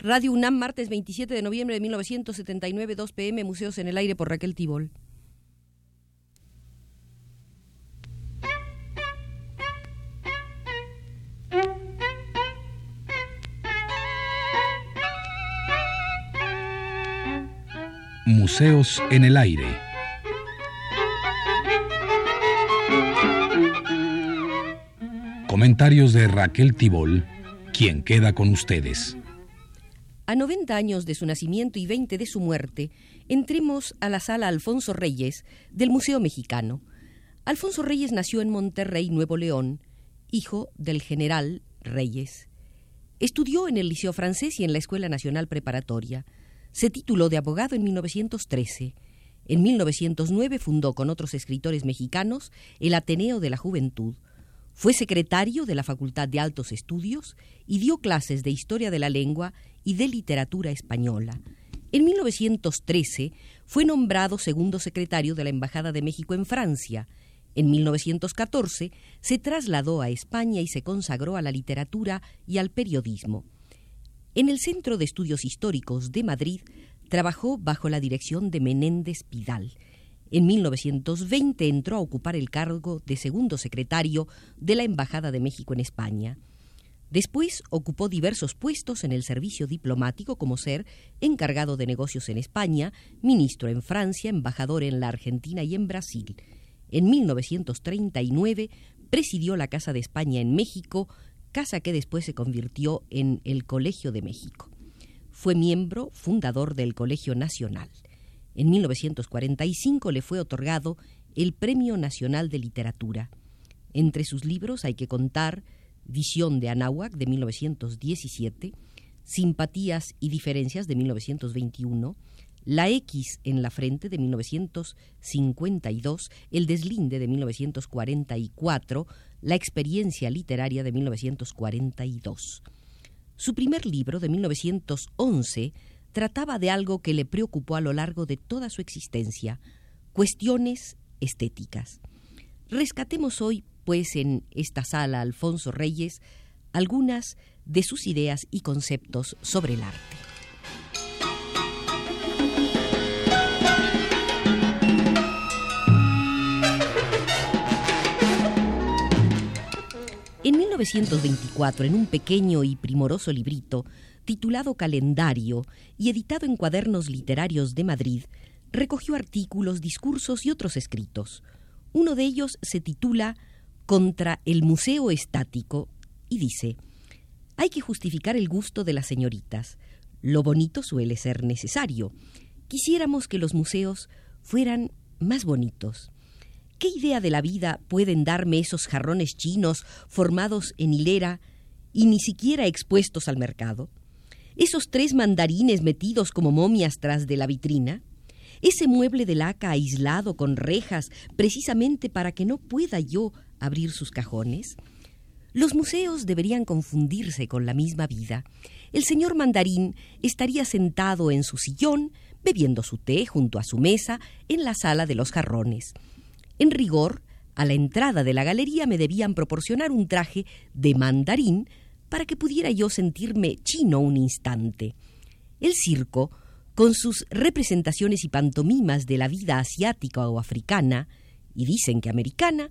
Radio UNAM, martes 27 de noviembre de 1979, 2 pm, Museos en el Aire por Raquel Tibol. Museos en el Aire. Comentarios de Raquel Tibol, quien queda con ustedes. A 90 años de su nacimiento y 20 de su muerte, entremos a la sala Alfonso Reyes del Museo Mexicano. Alfonso Reyes nació en Monterrey, Nuevo León, hijo del general Reyes. Estudió en el Liceo Francés y en la Escuela Nacional Preparatoria. Se tituló de abogado en 1913. En 1909 fundó con otros escritores mexicanos el Ateneo de la Juventud. Fue secretario de la Facultad de Altos Estudios y dio clases de Historia de la Lengua y de Literatura Española. En 1913 fue nombrado segundo secretario de la Embajada de México en Francia. En 1914 se trasladó a España y se consagró a la literatura y al periodismo. En el Centro de Estudios Históricos de Madrid trabajó bajo la dirección de Menéndez Pidal en 1920 entró a ocupar el cargo de segundo secretario de la Embajada de México en España. Después ocupó diversos puestos en el servicio diplomático como ser encargado de negocios en España, ministro en Francia, embajador en la Argentina y en Brasil. En 1939 presidió la Casa de España en México, casa que después se convirtió en el Colegio de México. Fue miembro fundador del Colegio Nacional. En 1945 le fue otorgado el Premio Nacional de Literatura. Entre sus libros hay que contar Visión de Anáhuac de 1917, Simpatías y Diferencias de 1921, La X en la Frente de 1952, El Deslinde de 1944, La Experiencia Literaria de 1942. Su primer libro, de 1911, trataba de algo que le preocupó a lo largo de toda su existencia, cuestiones estéticas. Rescatemos hoy, en esta sala Alfonso Reyes, algunas de sus ideas y conceptos sobre el arte. En 1924, en un pequeño y primoroso librito, titulado Calendario y editado en Cuadernos Literarios de Madrid, recogió artículos, discursos y otros escritos. Uno de ellos se titula Contra el Museo Estático y dice, hay que justificar el gusto de las señoritas. Lo bonito suele ser necesario. Quisiéramos que los museos fueran más bonitos. ¿Qué idea de la vida pueden darme esos jarrones chinos formados en hilera y ni siquiera expuestos al mercado? esos tres mandarines metidos como momias tras de la vitrina, ese mueble de laca aislado con rejas precisamente para que no pueda yo abrir sus cajones. Los museos deberían confundirse con la misma vida. El señor mandarín estaría sentado en su sillón, bebiendo su té junto a su mesa en la sala de los jarrones. En rigor, a la entrada de la galería me debían proporcionar un traje de mandarín para que pudiera yo sentirme chino un instante. El circo, con sus representaciones y pantomimas de la vida asiática o africana, y dicen que americana,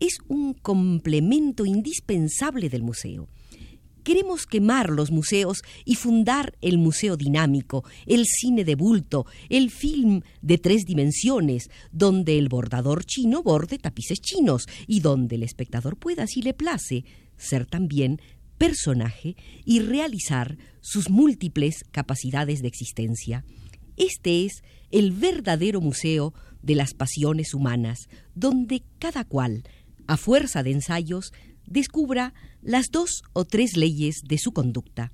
es un complemento indispensable del museo. Queremos quemar los museos y fundar el museo dinámico, el cine de bulto, el film de tres dimensiones, donde el bordador chino borde tapices chinos y donde el espectador pueda, si le place, ser también personaje y realizar sus múltiples capacidades de existencia. Este es el verdadero museo de las pasiones humanas, donde cada cual, a fuerza de ensayos, descubra las dos o tres leyes de su conducta.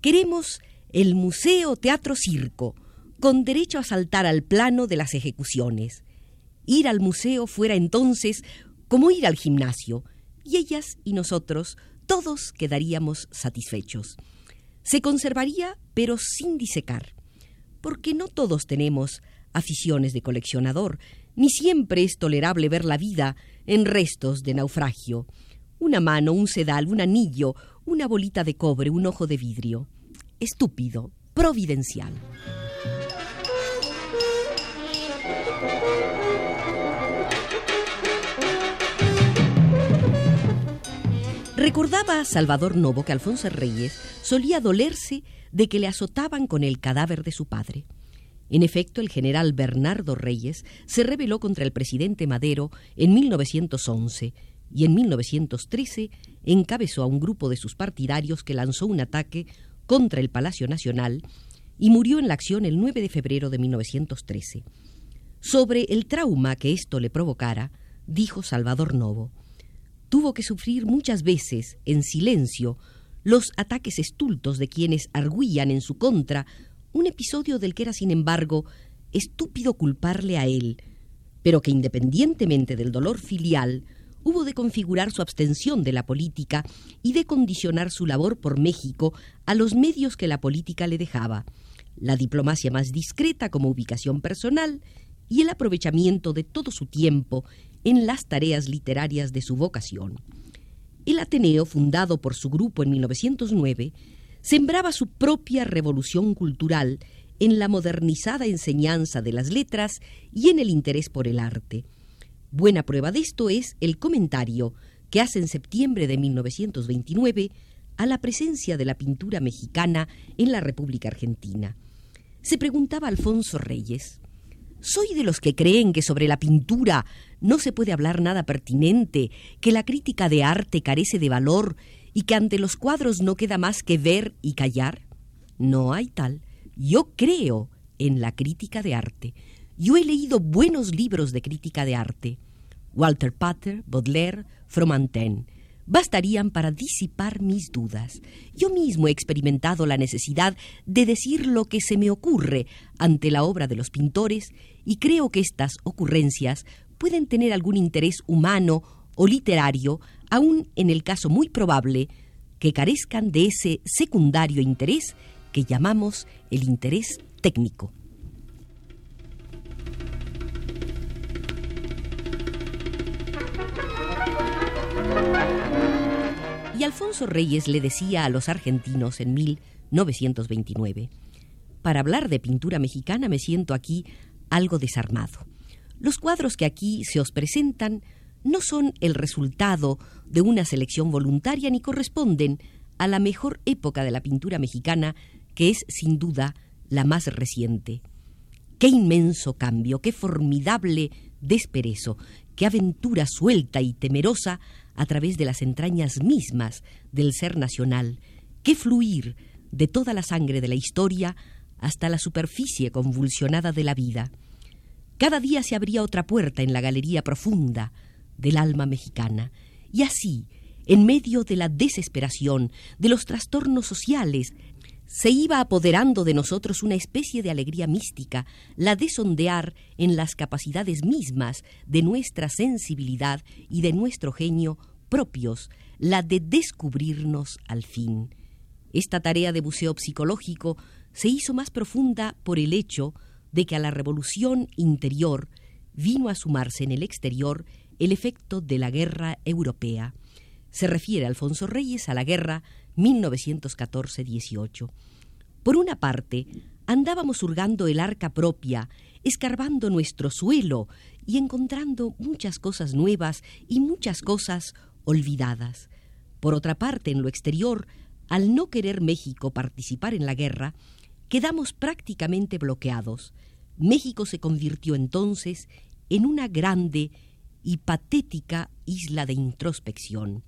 Queremos el Museo Teatro Circo, con derecho a saltar al plano de las ejecuciones. Ir al museo fuera entonces como ir al gimnasio, y ellas y nosotros todos quedaríamos satisfechos. Se conservaría, pero sin disecar, porque no todos tenemos aficiones de coleccionador, ni siempre es tolerable ver la vida en restos de naufragio. Una mano, un sedal, un anillo, una bolita de cobre, un ojo de vidrio. estúpido, providencial. Recordaba a Salvador Novo que Alfonso Reyes solía dolerse de que le azotaban con el cadáver de su padre. En efecto, el general Bernardo Reyes se rebeló contra el presidente Madero en 1911 y en 1913 encabezó a un grupo de sus partidarios que lanzó un ataque contra el Palacio Nacional y murió en la acción el 9 de febrero de 1913. Sobre el trauma que esto le provocara, dijo Salvador Novo, tuvo que sufrir muchas veces, en silencio, los ataques estultos de quienes arguían en su contra un episodio del que era, sin embargo, estúpido culparle a él, pero que independientemente del dolor filial, hubo de configurar su abstención de la política y de condicionar su labor por México a los medios que la política le dejaba, la diplomacia más discreta como ubicación personal y el aprovechamiento de todo su tiempo en las tareas literarias de su vocación. El Ateneo, fundado por su grupo en 1909, sembraba su propia revolución cultural en la modernizada enseñanza de las letras y en el interés por el arte. Buena prueba de esto es el comentario que hace en septiembre de 1929 a la presencia de la pintura mexicana en la República Argentina. Se preguntaba Alfonso Reyes, ¿soy de los que creen que sobre la pintura no se puede hablar nada pertinente, que la crítica de arte carece de valor y que ante los cuadros no queda más que ver y callar? No hay tal. Yo creo en la crítica de arte. Yo he leído buenos libros de crítica de arte. Walter Pater, Baudelaire, Fromentin. Bastarían para disipar mis dudas. Yo mismo he experimentado la necesidad de decir lo que se me ocurre ante la obra de los pintores y creo que estas ocurrencias pueden tener algún interés humano o literario, aun en el caso muy probable que carezcan de ese secundario interés que llamamos el interés técnico. Y Alfonso Reyes le decía a los argentinos en 1929, para hablar de pintura mexicana me siento aquí algo desarmado. Los cuadros que aquí se os presentan no son el resultado de una selección voluntaria ni corresponden a la mejor época de la pintura mexicana, que es sin duda la más reciente. Qué inmenso cambio, qué formidable desperezo, qué aventura suelta y temerosa a través de las entrañas mismas del ser nacional, qué fluir de toda la sangre de la historia hasta la superficie convulsionada de la vida. Cada día se abría otra puerta en la galería profunda del alma mexicana, y así, en medio de la desesperación, de los trastornos sociales, se iba apoderando de nosotros una especie de alegría mística, la de sondear en las capacidades mismas de nuestra sensibilidad y de nuestro genio propios, la de descubrirnos al fin. Esta tarea de buceo psicológico se hizo más profunda por el hecho de que a la revolución interior vino a sumarse en el exterior el efecto de la guerra europea. Se refiere Alfonso Reyes a la guerra 1914-18. Por una parte, andábamos hurgando el arca propia, escarbando nuestro suelo y encontrando muchas cosas nuevas y muchas cosas olvidadas. Por otra parte, en lo exterior, al no querer México participar en la guerra, quedamos prácticamente bloqueados. México se convirtió entonces en una grande y patética isla de introspección.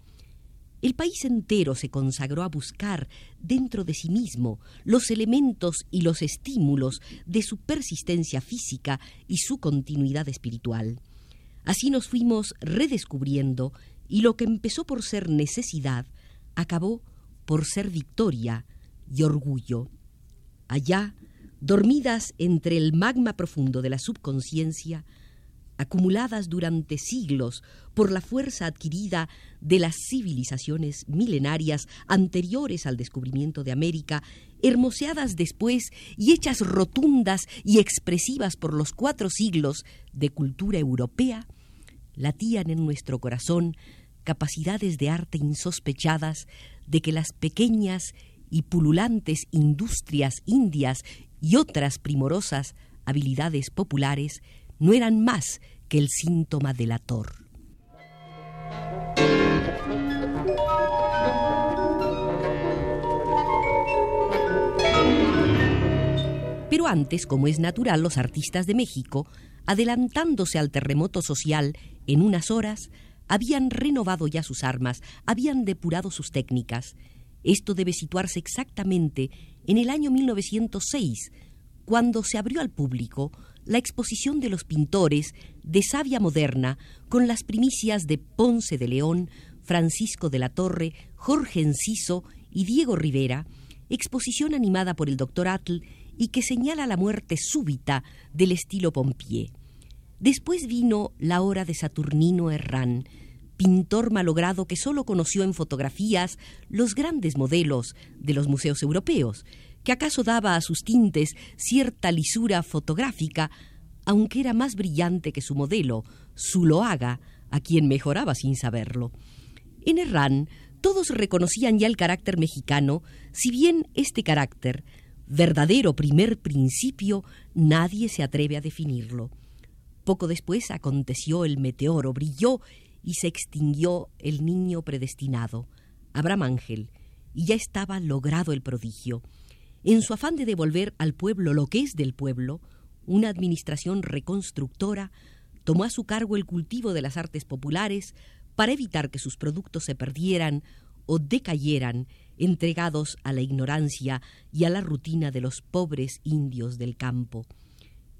El país entero se consagró a buscar dentro de sí mismo los elementos y los estímulos de su persistencia física y su continuidad espiritual. Así nos fuimos redescubriendo y lo que empezó por ser necesidad acabó por ser victoria y orgullo. Allá, dormidas entre el magma profundo de la subconsciencia, acumuladas durante siglos por la fuerza adquirida de las civilizaciones milenarias anteriores al descubrimiento de América, hermoseadas después y hechas rotundas y expresivas por los cuatro siglos de cultura europea, latían en nuestro corazón capacidades de arte insospechadas de que las pequeñas y pululantes industrias indias y otras primorosas habilidades populares no eran más que el síntoma delator. Pero antes, como es natural, los artistas de México, adelantándose al terremoto social en unas horas, habían renovado ya sus armas, habían depurado sus técnicas. Esto debe situarse exactamente en el año 1906, cuando se abrió al público la exposición de los pintores de savia moderna con las primicias de Ponce de León, Francisco de la Torre, Jorge Enciso y Diego Rivera, exposición animada por el doctor Atl y que señala la muerte súbita del estilo Pompier. Después vino la hora de Saturnino Herrán, pintor malogrado que solo conoció en fotografías los grandes modelos de los museos europeos, que acaso daba a sus tintes cierta lisura fotográfica, aunque era más brillante que su modelo, Zuloaga, a quien mejoraba sin saberlo. En Herrán todos reconocían ya el carácter mexicano, si bien este carácter verdadero primer principio, nadie se atreve a definirlo. Poco después aconteció el meteoro, brilló y se extinguió el niño predestinado, Abraham Ángel, y ya estaba logrado el prodigio. En su afán de devolver al pueblo lo que es del pueblo, una administración reconstructora tomó a su cargo el cultivo de las artes populares para evitar que sus productos se perdieran o decayeran entregados a la ignorancia y a la rutina de los pobres indios del campo.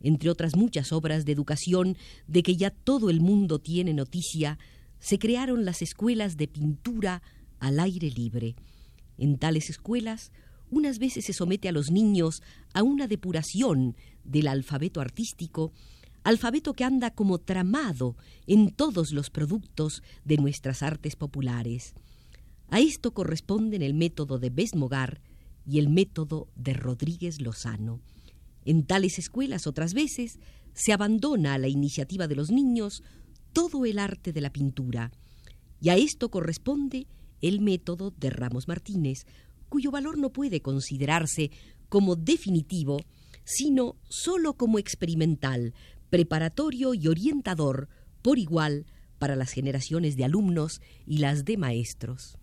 Entre otras muchas obras de educación de que ya todo el mundo tiene noticia, se crearon las escuelas de pintura al aire libre. En tales escuelas, unas veces se somete a los niños a una depuración del alfabeto artístico, alfabeto que anda como tramado en todos los productos de nuestras artes populares. A esto corresponden el método de Besmogar y el método de Rodríguez Lozano. En tales escuelas otras veces se abandona a la iniciativa de los niños todo el arte de la pintura. Y a esto corresponde el método de Ramos Martínez, cuyo valor no puede considerarse como definitivo, sino sólo como experimental, preparatorio y orientador por igual para las generaciones de alumnos y las de maestros.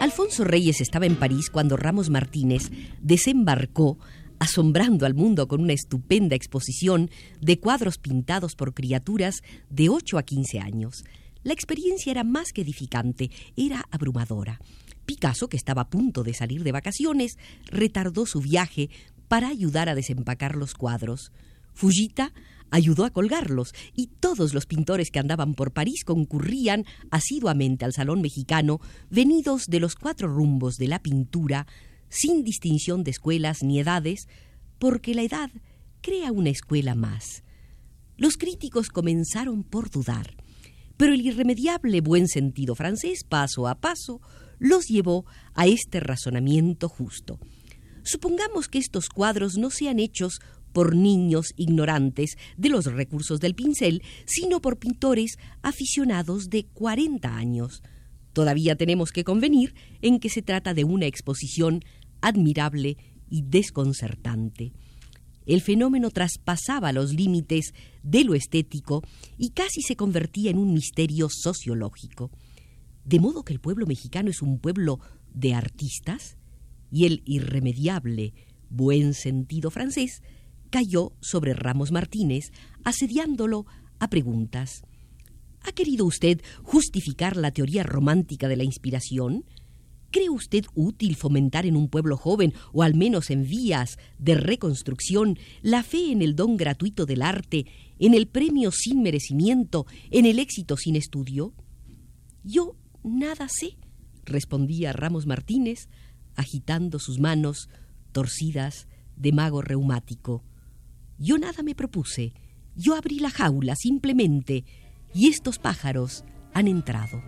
Alfonso Reyes estaba en París cuando Ramos Martínez desembarcó asombrando al mundo con una estupenda exposición de cuadros pintados por criaturas de 8 a 15 años. La experiencia era más que edificante, era abrumadora. Picasso, que estaba a punto de salir de vacaciones, retardó su viaje para ayudar a desempacar los cuadros. Fujita ayudó a colgarlos y todos los pintores que andaban por París concurrían asiduamente al Salón Mexicano, venidos de los cuatro rumbos de la pintura, sin distinción de escuelas ni edades, porque la edad crea una escuela más. Los críticos comenzaron por dudar, pero el irremediable buen sentido francés, paso a paso, los llevó a este razonamiento justo. Supongamos que estos cuadros no sean hechos por niños ignorantes de los recursos del pincel, sino por pintores aficionados de 40 años. Todavía tenemos que convenir en que se trata de una exposición admirable y desconcertante. El fenómeno traspasaba los límites de lo estético y casi se convertía en un misterio sociológico. De modo que el pueblo mexicano es un pueblo de artistas, y el irremediable buen sentido francés cayó sobre Ramos Martínez, asediándolo a preguntas. ¿Ha querido usted justificar la teoría romántica de la inspiración? ¿Cree usted útil fomentar en un pueblo joven, o al menos en vías de reconstrucción, la fe en el don gratuito del arte, en el premio sin merecimiento, en el éxito sin estudio? Yo nada sé, respondía Ramos Martínez, agitando sus manos torcidas de mago reumático. Yo nada me propuse, yo abrí la jaula simplemente y estos pájaros han entrado.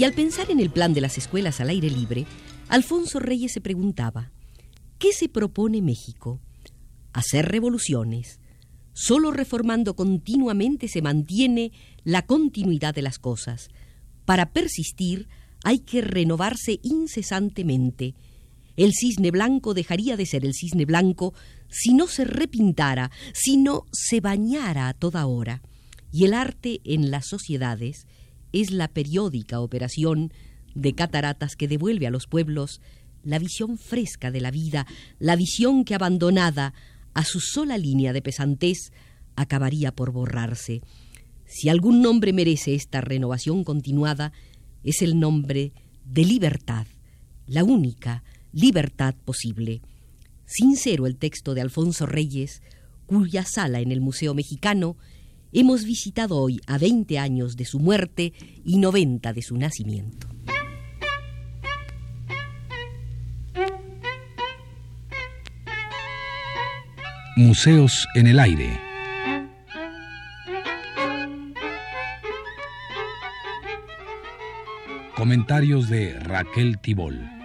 Y al pensar en el plan de las escuelas al aire libre, Alfonso Reyes se preguntaba, ¿qué se propone México? Hacer revoluciones. Solo reformando continuamente se mantiene la continuidad de las cosas. Para persistir hay que renovarse incesantemente. El cisne blanco dejaría de ser el cisne blanco si no se repintara, si no se bañara a toda hora. Y el arte en las sociedades es la periódica operación de cataratas que devuelve a los pueblos la visión fresca de la vida, la visión que abandonada a su sola línea de pesantez acabaría por borrarse. Si algún nombre merece esta renovación continuada, es el nombre de libertad, la única libertad posible. Sincero el texto de Alfonso Reyes, cuya sala en el Museo Mexicano hemos visitado hoy a 20 años de su muerte y 90 de su nacimiento. Museos en el aire. Comentarios de Raquel Tibol.